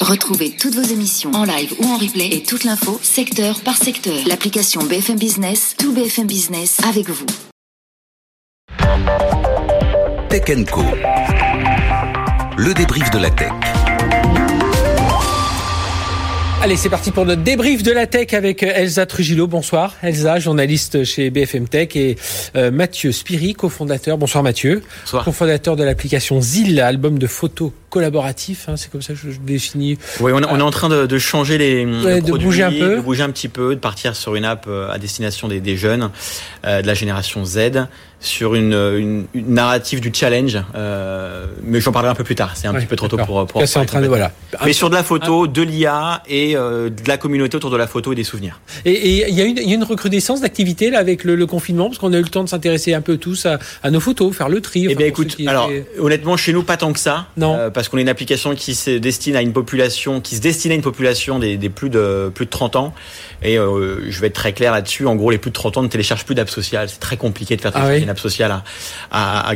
Retrouvez toutes vos émissions en live ou en replay et toute l'info secteur par secteur. L'application BFM Business, tout BFM Business avec vous. Tech Co. Le débrief de la tech. Allez, c'est parti pour notre débrief de la tech avec euh, Elsa Trujillo. Bonsoir, Elsa, journaliste chez BFM Tech et euh, Mathieu Spiri, cofondateur. Bonsoir Mathieu. Bonsoir. Cofondateur de l'application ZIL, album de photos collaboratif, hein, c'est comme ça que je définis. Oui, on, on est en train de, de changer les, Ouais, de produits, bouger un peu. de bouger un petit peu, de partir sur une app euh, à destination des, des jeunes, euh, de la génération Z, sur une, une, une narrative du challenge. euh, mais j'en parlerai un peu plus tard. C'est un Ouais, petit peu trop tôt pour. pour Là, c'est en train de voilà. Mais sur de la photo, de l'IA et euh, de la communauté autour de la photo et des souvenirs. Et il y, a une- il y a une recrudescence d'activité là avec le, le confinement parce qu'on a eu le temps de s'intéresser un peu tous à, à nos photos, faire le tri. Eh enfin, bien, écoute, alors étaient- honnêtement, chez nous, pas tant que ça, Non. Euh, parce qu'on est une application qui se destine à une population, qui se destine à une population des, des plus de plus de 30 ans. Et euh, je vais être très clair là-dessus. En gros, les plus de 30 ans ne téléchargent plus d'app sociale. C'est très compliqué de faire Ah télécharger oui une app sociale à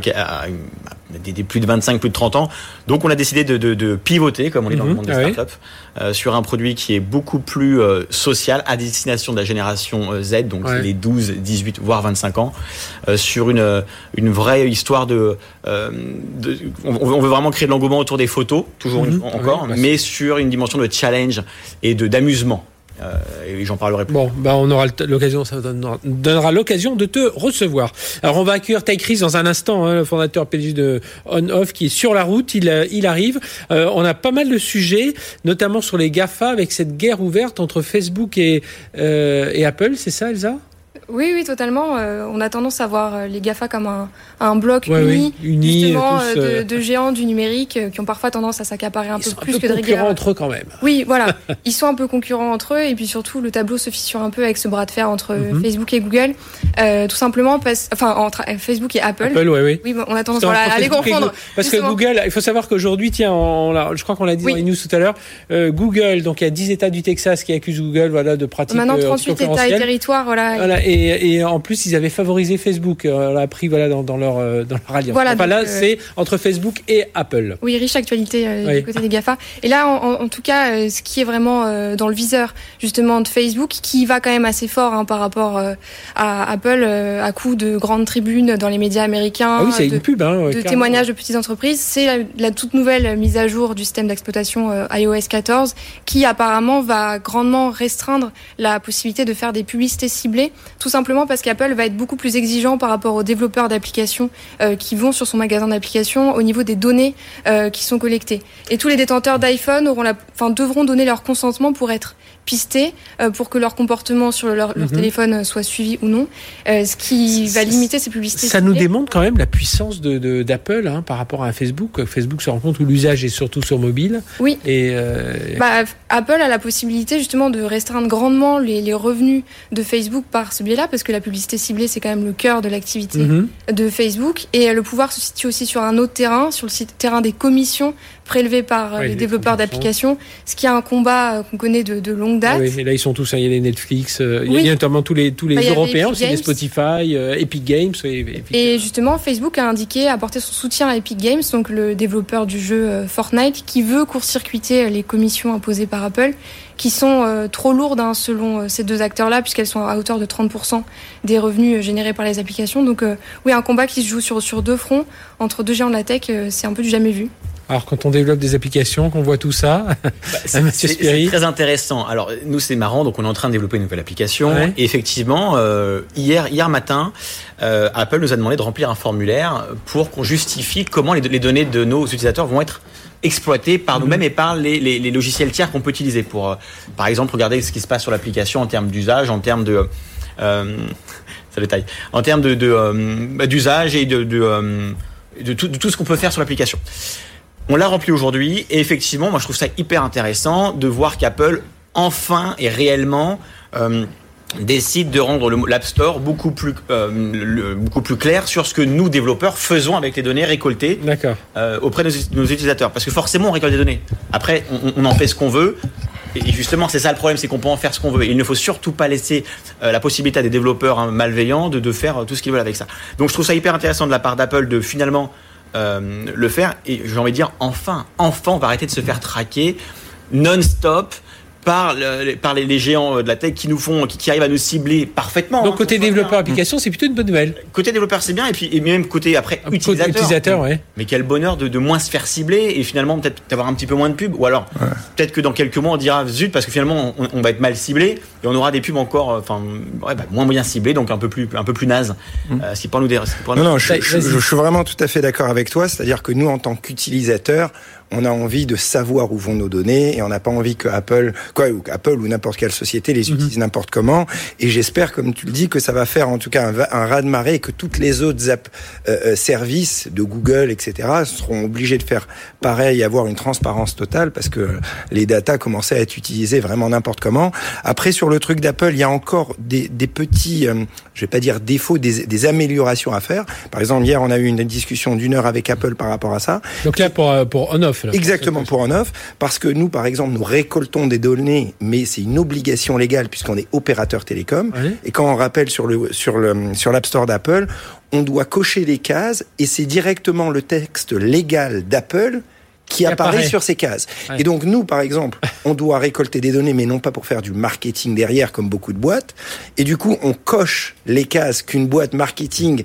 des, des plus de 25, plus de 30 ans. Donc, on a décidé de, de, de pivoter, comme on est dans le Mhm, monde des ah oui. startups, euh, sur un produit qui est beaucoup plus euh, social, à destination de la génération euh, Z, donc Ouais. les 12, 18, voire 25 ans, euh, sur une, une vraie histoire de, euh, de- on, on veut vraiment créer de l'engouement autour des photos, toujours une- Mhm, encore, oui, bah, mais sur une dimension de challenge et de d'amusement. Euh. Bon, bah on aura l'occasion, ça donnera, l'occasion de te recevoir. Alors on va accueillir Ty Chris dans un instant, hein, le fondateur PDG de On Off, qui est sur la route. Il, euh, il arrive. Euh, on a pas mal de sujets, notamment sur les Gafa, avec cette guerre ouverte entre Facebook et, et Apple. C'est ça, Elsa? Oui, oui, totalement. Euh, on a tendance à voir euh, les GAFA comme un, un bloc Ouais, uni, oui, unis, justement, tous, euh, de, de géants du numérique euh, qui ont parfois tendance à s'accaparer un Ils peu sont plus un peu que de concurrents rigueur. entre eux quand même. Oui, voilà. Ils sont un peu concurrents entre eux et puis surtout le tableau se fissure un peu avec ce bras de fer entre Mhm. Facebook et Google, tout simplement parce, enfin entre Facebook et Apple. Apple, oui, oui. Oui, bon, on a tendance voilà, à les confondre. Google. Parce justement. que Google, il faut savoir qu'aujourd'hui, tiens, on je crois qu'on l'a dit Oui. dans les news tout à l'heure, Google, donc il y a 10 États du Texas qui accusent Google voilà, de pratiques Maintenant euh, 38 États et territoires, voilà. Voilà, et, et en plus, ils avaient favorisé Facebook. euh, On l'a appris voilà, dans, dans leur, euh, dans leur alliance. Voilà, enfin, là, euh, c'est entre Facebook et Apple. Oui, riche actualité euh, Oui. du côté des GAFA. Et là, en, tout cas, euh, ce qui est vraiment dans le viseur justement de Facebook, qui va quand même assez fort hein, par rapport à Apple, à coup de grandes tribunes dans les médias américains, Ah oui, c'est de, une pub. Hein, de témoignages de petites entreprises, c'est la, la toute nouvelle mise à jour du système d'exploitation iOS 14, qui apparemment va grandement restreindre la possibilité de faire des publicités ciblées, tout simplement parce qu'Apple va être beaucoup plus exigeant par rapport aux développeurs d'applications euh, qui vont sur son magasin d'applications au niveau des données euh, qui sont collectées. Et tous les détenteurs d'iPhone auront enfin, devront donner leur consentement pour être pistés, euh, pour que leur comportement sur leur, leur Mhm. téléphone soit suivi ou non, euh, ce qui va limiter ces publicités. Ça nous démontre quand même la puissance de, d'Apple hein, par rapport à Facebook. Facebook se rend compte où l'usage est surtout sur mobile. Oui. Et euh, Bah, Apple a la possibilité justement de restreindre grandement les, les revenus de Facebook par ce biais-là, parce que la publicité ciblée, c'est quand même le cœur de l'activité mhm. de Facebook. Et le pouvoir se situe aussi sur un autre terrain, sur le site- terrain des commissions prélevées par euh, les les développeurs d'applications, ce qui est un combat euh, qu'on connaît de, de longue Ah date. oui, et là, ils sont tous, hein, il y a les Netflix, euh, il y a- Oui. il y a notamment tous les, tous les Bah, il y avait Européens aussi, les. Spotify, euh, Epic Games. Et, justement, Facebook a indiqué apporter son soutien à Epic Games, donc le développeur du jeu euh, Fortnite, qui veut court-circuiter les commissions imposées par Apple, qui sont trop lourdes hein, selon ces deux acteurs-là, puisqu'elles sont à hauteur de 30% des revenus générés par les applications. Donc oui, un combat qui se joue sur, sur deux fronts, entre deux géants de la tech, c'est un peu du jamais vu. Alors, quand on développe des applications, qu'on voit tout ça, C'est Mathieu c'est- très intéressant. Alors nous c'est marrant, donc on est en train de développer une nouvelle application. Ouais. Et effectivement, euh, hier hier matin, euh, Apple nous a demandé de remplir un formulaire pour qu'on justifie comment les, les données de nos utilisateurs vont être exploitées par Mhm. nous-mêmes et par les, les- les logiciels tiers qu'on peut utiliser pour, euh, par exemple, regarder ce qui se passe sur l'application en termes d'usage, en termes de euh, ça détaille, en termes de de, euh, bah, d'usage et de de, de tout, de tout ce qu'on peut faire sur l'application. On l'a rempli aujourd'hui et effectivement, moi je trouve ça hyper intéressant de voir qu'Apple enfin et réellement euh, décide de rendre l'App Store beaucoup plus, euh, beaucoup plus clair sur ce que nous, développeurs, faisons avec les données récoltées euh, auprès de nos, utilisateurs. Parce que forcément, on récolte des données. Après, on, on en fait ce qu'on veut. Et justement, c'est ça le problème, c'est qu'on peut en faire ce qu'on veut. il ne faut surtout pas laisser euh, la possibilité à des développeurs hein, malveillants de, de faire tout ce qu'ils veulent avec ça. Donc je trouve ça hyper intéressant de la part d'Apple de finalement euh, le faire. Et j'ai envie de dire, enfin, enfin, on va arrêter de se faire traquer non-stop par, par les, géants de la tech qui nous font, qui, arrivent à nous cibler parfaitement. Donc hein, côté développeur application, c'est plutôt une bonne nouvelle. Côté développeur, c'est bien, et puis et même côté après utilisateur. utilisateur ouais. Mais quel bonheur de, de, moins se faire cibler et finalement peut-être d'avoir un petit peu moins de pubs. Ou alors peut-être que dans quelques mois on dira zut parce que finalement on, va être mal ciblé et on aura des pubs encore, euh, enfin ouais, bah, moins bien ciblés, donc un peu plus un peu plus naze. Mm. Euh, ce qui pour nous, pour non, non, je, je, suis vraiment tout à fait d'accord avec toi. C'est-à-dire que nous en tant qu'utilisateurs on a envie de savoir où vont nos données et on n'a pas envie que Apple, quoi, ou Apple ou n'importe quelle société les mhm. utilise n'importe comment. Et j'espère, comme tu le dis, que ça va faire en tout cas un, un raz de marée et que toutes les autres app, euh, euh, services de Google, etc., seront obligés de faire pareil, avoir une transparence totale parce que les datas commençaient à être utilisées vraiment n'importe comment. Après, sur le truc d'Apple, il y a encore des, des petits, euh, je vais pas dire défauts, des, des, améliorations à faire. Par exemple, hier, on a eu une discussion d'une heure avec Apple par rapport à ça. Donc là, pour, pour on-off Exactement, pour un off. Parce que nous, par exemple, nous récoltons des données, mais c'est une obligation légale puisqu'on est opérateur télécom. Et quand on rappelle sur le, sur le, sur l'App Store d'Apple, on doit cocher les cases et c'est directement le texte légal d'Apple qui, apparaît, sur ces cases. Et donc nous, par exemple, on doit récolter des données, mais non pas pour faire du marketing derrière, comme beaucoup de boîtes. Et du coup, on coche les cases qu'une boîte marketing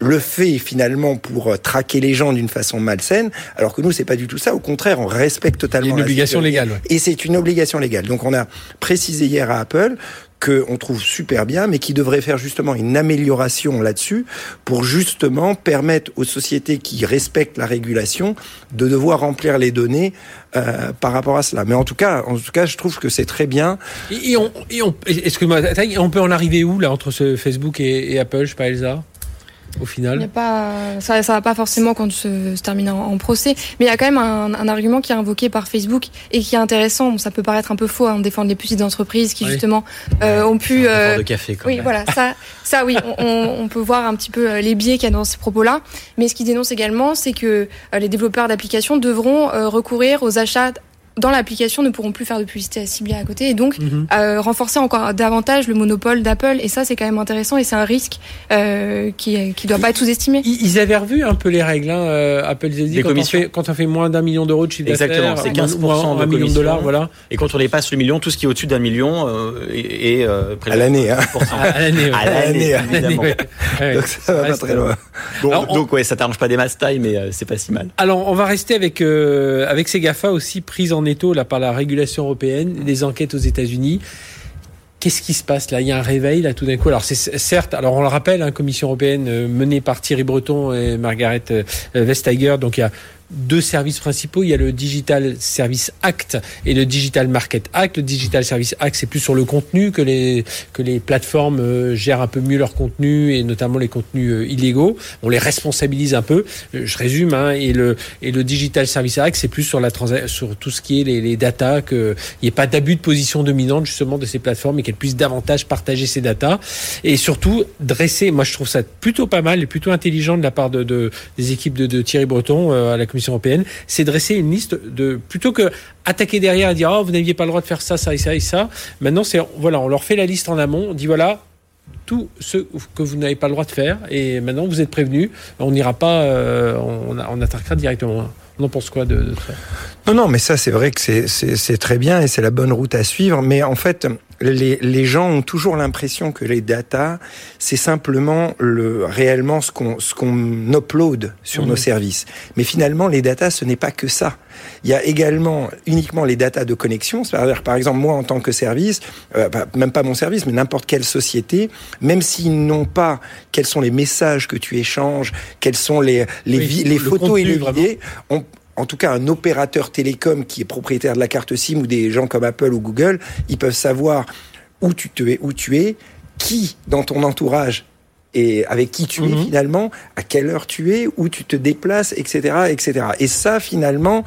le fait finalement pour euh, traquer les gens d'une façon malsaine, alors que nous c'est pas du tout ça. Au contraire, on respecte totalement. Une obligation légale. Et c'est une obligation légale. Donc on a précisé hier à Apple qu'on trouve super bien, mais qui devrait faire justement une amélioration là-dessus pour justement permettre aux sociétés qui respectent la régulation de devoir remplir les données euh, par rapport à cela. Mais en tout cas, en tout cas, je trouve que c'est très bien. Et, on, et on, excuse-moi, on peut en arriver où là entre ce Facebook et, et Apple, je sais pas Elsa? Au final pas, ça, ça va pas forcément quand se, se termine en, procès, mais il y a quand même un, un, argument qui est invoqué par Facebook et qui est intéressant. Bon, ça peut paraître un peu faux, hein, défendre les petites entreprises qui justement euh, ont pu. Euh, de café. Quand oui, voilà, ça, ça, oui, on, on, peut voir un petit peu euh, les biais qu'il y a dans ces propos-là. Mais ce qui dénonce également, c'est que euh, les développeurs d'applications devront recourir aux achats dans l'application ne pourront plus faire de publicité ciblée à côté et donc mhm. euh, renforcer encore davantage le monopole d'Apple et ça c'est quand même intéressant et c'est un risque euh, qui qui doit pas être sous-estimé. Ils avaient revu un peu les règles hein, euh, Apple ils dit quand on, fait, quand on fait moins d'un million d'euros de chiffre d'affaires, exactement, c'est 15 de million de dollars voilà. Et quand on dépasse le million, tout ce qui est au-dessus d'un million euh, est, euh, à l'année hein. à l'année à l'année évidemment. donc ça va pas très loin. Bon, donc ouais, ça t'arrange pas des masses taille mais euh, c'est pas si mal. Alors on va rester avec avec ces Gafa aussi prises en là par la régulation européenne, les enquêtes aux États-Unis. Qu'est-ce qui se passe là? Il y a un réveil là tout d'un coup? Alors c'est certes, alors on le rappelle, hein, Commission européenne euh, menée par Thierry Breton et Margaret euh, Vestager. Donc il y a deux services principaux. Il y a le Digital Service Act et le Digital Market Act. Le Digital Service Act, c'est plus sur le contenu que les, que les plateformes euh, gèrent un peu mieux leur contenu et notamment les contenus euh, illégaux. On les responsabilise un peu. Euh, je résume. Hein, et, le, et le Digital Service Act, c'est plus sur, la sur tout ce qui est les, les datas, qu'il n'y ait pas d'abus de position dominante justement de ces plateformes et qu'elles puissent davantage partager ces datas. Et surtout, dresser, moi je trouve ça plutôt pas mal et plutôt intelligent de la part de, de des équipes de, de Thierry Breton à la Commission européenne, c'est dresser une liste de plutôt que attaquer derrière et dire oh vous n'aviez pas le droit de faire ça, ça et ça et ça. Maintenant c'est voilà, on leur fait la liste en amont, on dit voilà tout ce que vous n'avez pas le droit de faire et maintenant vous êtes prévenus, on n'ira pas, euh, on, on attaquera directement. On en pense quoi de, de ça? Non, non, mais ça, c'est vrai que c'est très bien et c'est la bonne route à suivre. Mais en fait, les, les gens ont toujours l'impression que les datas, c'est simplement le, réellement ce qu'on ce qu'on upload sur nos mmh. services. Mais finalement, les datas, ce n'est pas que ça. Il y a également uniquement les datas de connexion. C'est-à-dire, par exemple, moi, en tant que service, euh, même pas mon service, mais n'importe quelle société, même s'ils n'ont pas quels sont les messages que tu échanges, quels sont les, les, les photos et les vidéos, on, en tout cas un opérateur télécom qui est propriétaire de la carte SIM ou des gens comme Apple ou Google, ils peuvent savoir où tu, te es, où tu es, qui dans ton entourage et avec qui tu es Mhm. finalement, à quelle heure tu es, où tu te déplaces, etc., etc. Et ça, finalement,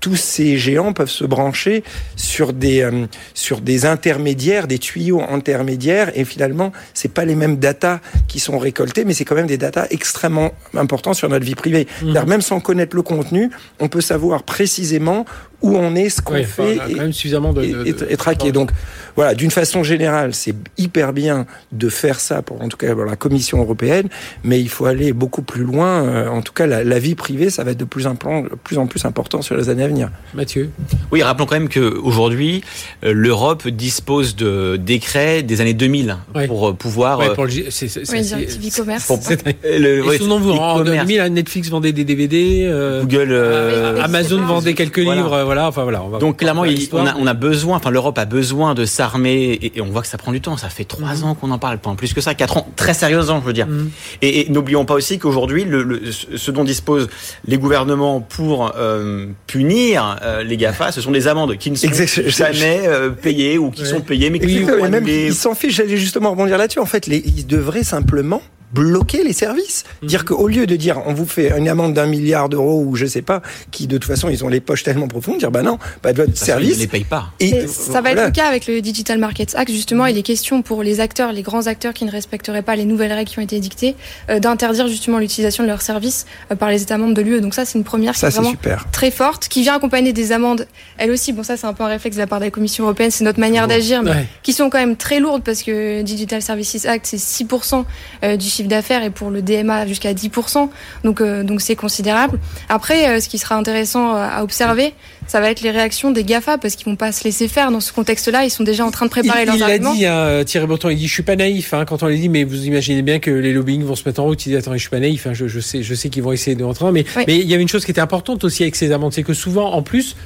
tous ces géants peuvent se brancher sur des euh, sur des intermédiaires, des tuyaux intermédiaires, et finalement, c'est pas les mêmes datas qui sont récoltés, mais c'est quand même des datas extrêmement importants sur notre vie privée. C'est-à-dire, Même sans connaître le contenu, on peut savoir précisément où on est, ce qu'on Ouais, enfin, fait, et- quand même suffisamment de, et, de- et- de- et traquer. Donc voilà, d'une façon générale, c'est hyper bien de faire ça pour en tout cas pour la Commission européenne, mais il faut aller beaucoup plus loin. Euh, En tout cas, la, la vie privée, ça va être de plus en plus, plus en plus important sur les années à venir. Mathieu. Oui, rappelons quand même qu'aujourd'hui, l'Europe dispose de décrets des années 2000 Ouais. pour euh, pouvoir... Ouais, euh, pour le, G- c'est, c'est, Oui, e-commerce. pour- c'est- le- Et ouais, souvenons-vous, en e-commerce. 2000, Netflix vendait des DVD, euh, Google... euh, Ah, Amazon pas- vendait quelques Voilà. livres, euh, voilà, enfin voilà. On va Donc clairement, il- on a, on a besoin, enfin l'Europe a besoin de s'armer et, et on voit que ça prend du temps. Ça fait trois Mhm. ans qu'on en parle, pas plus que ça, quatre ans, très sérieusement, je veux dire. Mhm. Et, et n'oublions pas aussi qu'aujourd'hui, le, le- ce dont disposent les gouvernements pour euh, punir euh, les Gafa, ce sont des amendes qui ne sont Exact- jamais euh, payées ou qui Ouais. sont payées, mais qui sont annulées. ils s'en fichent. J'allais justement rebondir là-dessus. En fait, les, ils devraient simplement bloquer les services. Dire qu'au lieu de dire on vous fait une amende d'un milliard d'euros ou je sais pas, qui de toute façon ils ont les poches tellement profondes, dire bah non, bah votre Parce service. ne les payent pas. Et Mais ça va être le cas avec le Digital Markets Act. Justement, il est question pour les acteurs, les grands acteurs qui ne respecteraient pas les nouvelles règles qui ont été dictées, euh, d'interdire justement l'utilisation de leurs services euh, par les États membres de l'UE. Donc ça, c'est une première qui Ça est c'est vraiment super. très forte, qui vient accompagner des amendes. Elle aussi, bon ça c'est un peu un réflexe de la part de la Commission européenne, c'est notre manière d'agir, mais Ouais. qui sont quand même très lourdes parce que Digital Services Act c'est 6% euh, du chiffre d'affaires et pour le DMA jusqu'à 10%. Donc euh, donc c'est considérable. Après, euh, ce qui sera intéressant euh, à observer, ça va être les réactions des Gafa parce qu'ils vont pas se laisser faire dans ce contexte-là. Ils sont déjà en train de préparer il, leurs il l'a arguments. dit, hein, Thierry Breton, il dit je suis pas naïf hein, quand on les dit, mais vous imaginez bien que les lobbying vont se mettre en route. Il dit attends, je suis pas naïf, hein, je, je sais, je sais qu'ils vont essayer de rentrer, mais Oui. mais il y avait une chose qui était importante aussi avec ces amendes, c'est que souvent, en plus,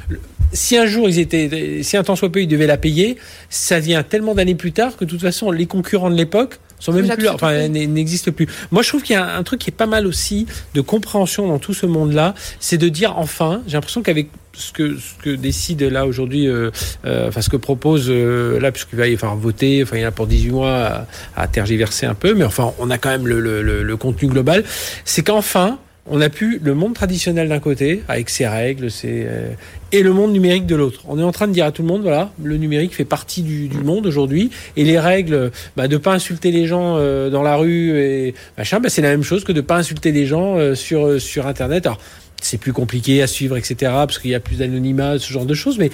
si un jour ils étaient, si un temps soit peu ils devaient la payer, ça vient tellement d'années plus tard que de toute façon les concurrents de l'époque sont même plus enfin n'existent plus. Moi, je trouve qu'il y a un truc qui est pas mal aussi de compréhension dans tout ce monde-là, c'est de dire enfin, j'ai l'impression qu'avec ce que ce que décide là aujourd'hui, euh, euh, enfin ce que propose euh, là, puisqu'il va y falloir voter, enfin il y en a pour 18 mois à, à tergiverser un peu, mais enfin on a quand même le, le, le, le contenu global, c'est qu'enfin on a pu le monde traditionnel d'un côté, avec ses règles, ses, euh, et le monde numérique de l'autre. On est en train de dire à tout le monde, voilà, le numérique fait partie du, monde aujourd'hui, et les règles, bah, de pas insulter les gens euh, dans la rue et machin, bah, c'est la même chose que de pas insulter les gens euh, sur sur Internet. Alors c'est plus compliqué à suivre, etc., parce qu'il y a plus d'anonymat, ce genre de choses, mais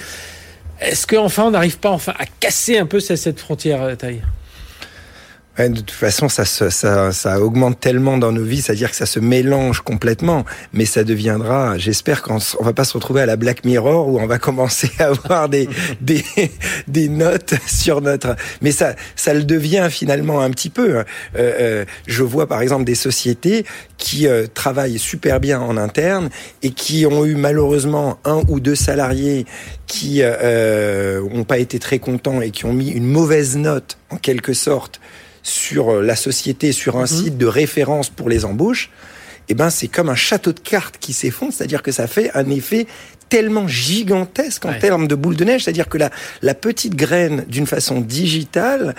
est-ce qu'enfin on n'arrive pas enfin à casser un peu cette, cette frontière, taille de toute façon, ça, se- ça, ça augmente tellement dans nos vies, c'est-à-dire que ça se mélange complètement. Mais ça deviendra, j'espère qu'on on va pas se retrouver à la Black Mirror où on va commencer à avoir des, des, des notes sur notre. Mais ça, ça le devient finalement un petit peu. Euh, euh, je vois par exemple des sociétés qui euh, travaillent super bien en interne et qui ont eu malheureusement un ou deux salariés qui euh, ont pas été très contents et qui ont mis une mauvaise note en quelque sorte sur euh, la société, sur un site de référence pour les embauches, eh ben c'est comme un château de cartes qui s'effondre, c'est-à-dire que ça fait un effet tellement gigantesque en Ouais. termes de boule de neige, c'est-à-dire que la, la petite graine, d'une façon digitale,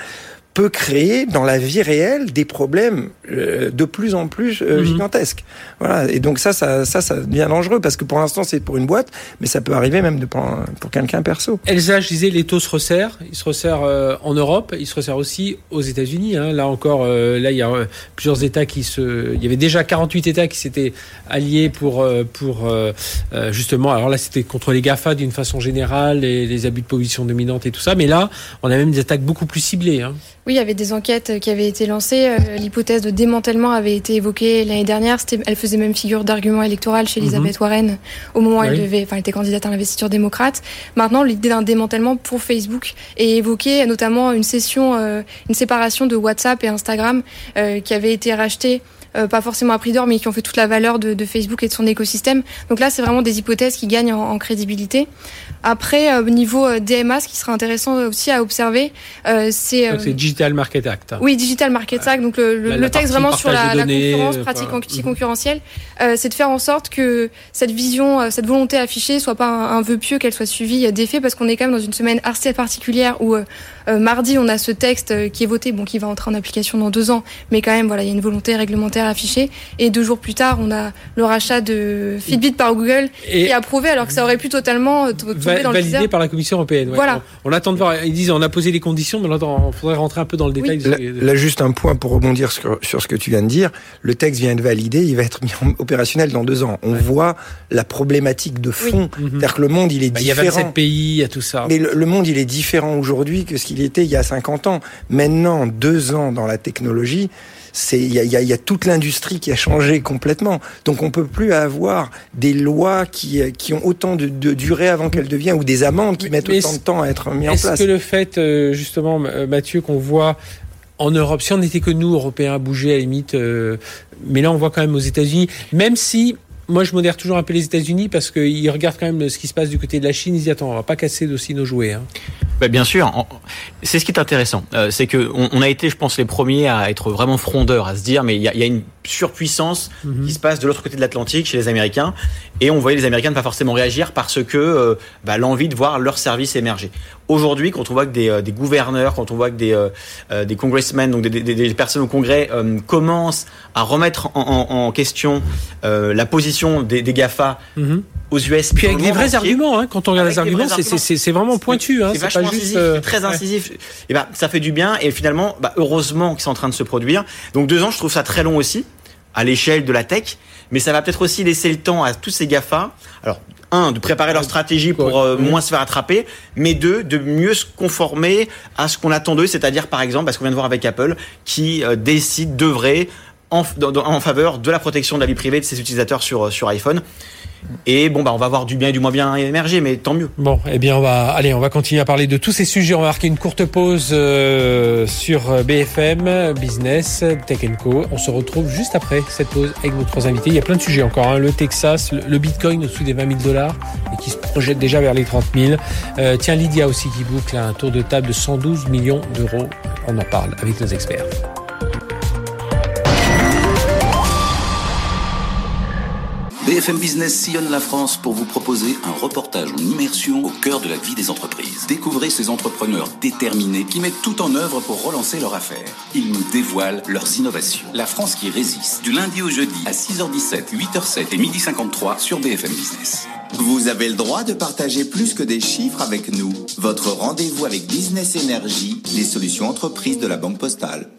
peut créer dans la vie réelle des problèmes euh, de plus en plus euh, Mhm. gigantesques. Voilà. Et donc ça, ça, ça, ça devient dangereux parce que pour l'instant c'est pour une boîte, mais ça peut arriver même de, pour, un- pour quelqu'un perso. Elsa, je disais, les taux se resserrent. Ils se resserrent euh, en Europe, ils se resserrent aussi aux États-Unis. Hein. Là encore, euh, là il y a euh, plusieurs États qui se. Il y avait déjà 48 États qui s'étaient alliés pour euh, pour justement. Alors là, c'était contre les Gafa d'une façon générale, les, les abus de position dominante et tout ça. Mais là, on a même des attaques beaucoup plus ciblées. Hein. Oui, il y avait des enquêtes qui avaient été lancées. Euh, L'hypothèse de démantèlement avait été évoquée l'année dernière. Elle faisait même figure d'argument électoral chez Elisabeth Warren au moment où elle devait, enfin, elle était candidate à l'investiture démocrate. Maintenant, l'idée d'un démantèlement pour Facebook est évoquée, notamment une session, euh, une séparation de WhatsApp et Instagram euh, qui avait été rachetée. Euh, pas forcément à prix d'or, mais qui ont fait toute la valeur de, de Facebook et de son écosystème. Donc là, c'est vraiment des hypothèses qui gagnent en, en crédibilité. Après, euh, niveau euh, DMA, ce qui sera intéressant aussi à observer, euh, c'est euh, Donc c'est Digital Market Act. hein. oui, Digital Market Act, donc le, La- le la texte vraiment sur la, la concurrence, euh, pratique enfin, anticoncurrentielle, euh, c'est de faire en sorte que cette vision, euh, cette volonté affichée soit pas un, un vœu pieux, qu'elle soit suivie euh, d'effets, parce qu'on est quand même dans une semaine assez particulière où euh, mardi, on a ce texte qui est voté, bon, qui va entrer en application dans deux ans, mais quand même, voilà, il y a une volonté réglementaire affichée. Et deux jours plus tard, on a le rachat de Fitbit par Google et qui est approuvé, alors que ça aurait pu totalement tomber dans le Validé par la Commission européenne. Voilà. On, attend de voir. Ils disent, on a posé les conditions, mais il faudrait rentrer un peu dans le détail. Là, juste un point pour rebondir sur, sur, ce que tu viens de dire. Le texte vient de valider, il va être mis opérationnel dans deux ans. On voit la problématique de fond. Mhm. C'est-à-dire que le monde, il est différent. Bah, il y a 27 pays, il y a tout ça. Mais le, monde, il est différent aujourd'hui que ce qu'il il y a 50 ans. Maintenant, deux ans dans la technologie, c'est il y a, y a, toute l'industrie qui a changé complètement. Donc on peut plus avoir des lois qui, qui ont autant de, de durée avant qu'elles deviennent ou des amendes qui mettent autant de temps à être mis en place. Est-ce que le fait euh, justement Mathieu qu'on voit en Europe, si on n'était que nous Européens à bouger à la limite, euh, mais là on voit quand même aux États-Unis, même si moi, je modère toujours un peu les États-Unis parce qu'ils regardent quand même ce qui se passe du côté de la Chine. Ils disent attends, on va pas casser aussi nos jouets. Bah, bien sûr, c'est ce qui est intéressant. Euh, c'est que on, a été, je pense, les premiers à être vraiment frondeurs, à se dire mais il y a, une surpuissance mhm. qui se passe de l'autre côté de l'Atlantique chez les Américains, et on voyait les Américains ne pas forcément réagir parce que euh, bah, l'envie de voir leurs services émerger. Aujourd'hui, quand on voit que des, euh, des, gouverneurs, quand on voit que des, euh, des congressmen, donc des, des, des, personnes au Congrès, commencent à remettre en, en, en question la position des, GAFA mhm. aux US. Puis avec des vrais arguments, hein, quand on regarde les arguments, c'est vraiment pointu. Hein, c'est juste, incisif, très incisif. Et ben, ça fait du bien, et finalement, bah, heureusement que c'est en train de se produire. Donc deux ans, je trouve ça très long aussi à l'échelle de la tech, mais ça va peut-être aussi laisser le temps à tous ces GAFA. Alors, un, de préparer leur stratégie pour euh, moins se faire attraper, mais deux, de mieux se conformer à ce qu'on attend d'eux, c'est-à-dire par exemple, parce qu'on vient de voir avec Apple, qui euh, décide d'œuvrer en, en, faveur de la protection de la vie privée de ses utilisateurs sur, sur iPhone. Et bon, bah, on va voir du bien et du moins bien émerger, mais tant mieux. Bon, eh bien, on va, allez, on va continuer à parler de tous ces sujets. On va marquer une courte pause euh, sur BFM Business Tech Co. On se retrouve juste après cette pause avec nos trois invités. Il y a plein de sujets encore. Hein. Le Texas, le, Bitcoin au-dessus des 20 000 dollars et qui se projette déjà vers les 30 000. Euh, tiens, Lydia aussi qui boucle un tour de table de 112 millions d'euros. On en parle avec nos experts. BFM Business sillonne la France pour vous proposer un reportage en immersion au cœur de la vie des entreprises. Découvrez ces entrepreneurs déterminés qui mettent tout en œuvre pour relancer leur affaire. Ils nous dévoilent leurs innovations. La France qui résiste. Du lundi au jeudi à 6h17, 8h07 et 12h53 sur BFM Business. Vous avez le droit de partager plus que des chiffres avec nous. Votre rendez-vous avec Business Energy, les solutions entreprises de la Banque Postale.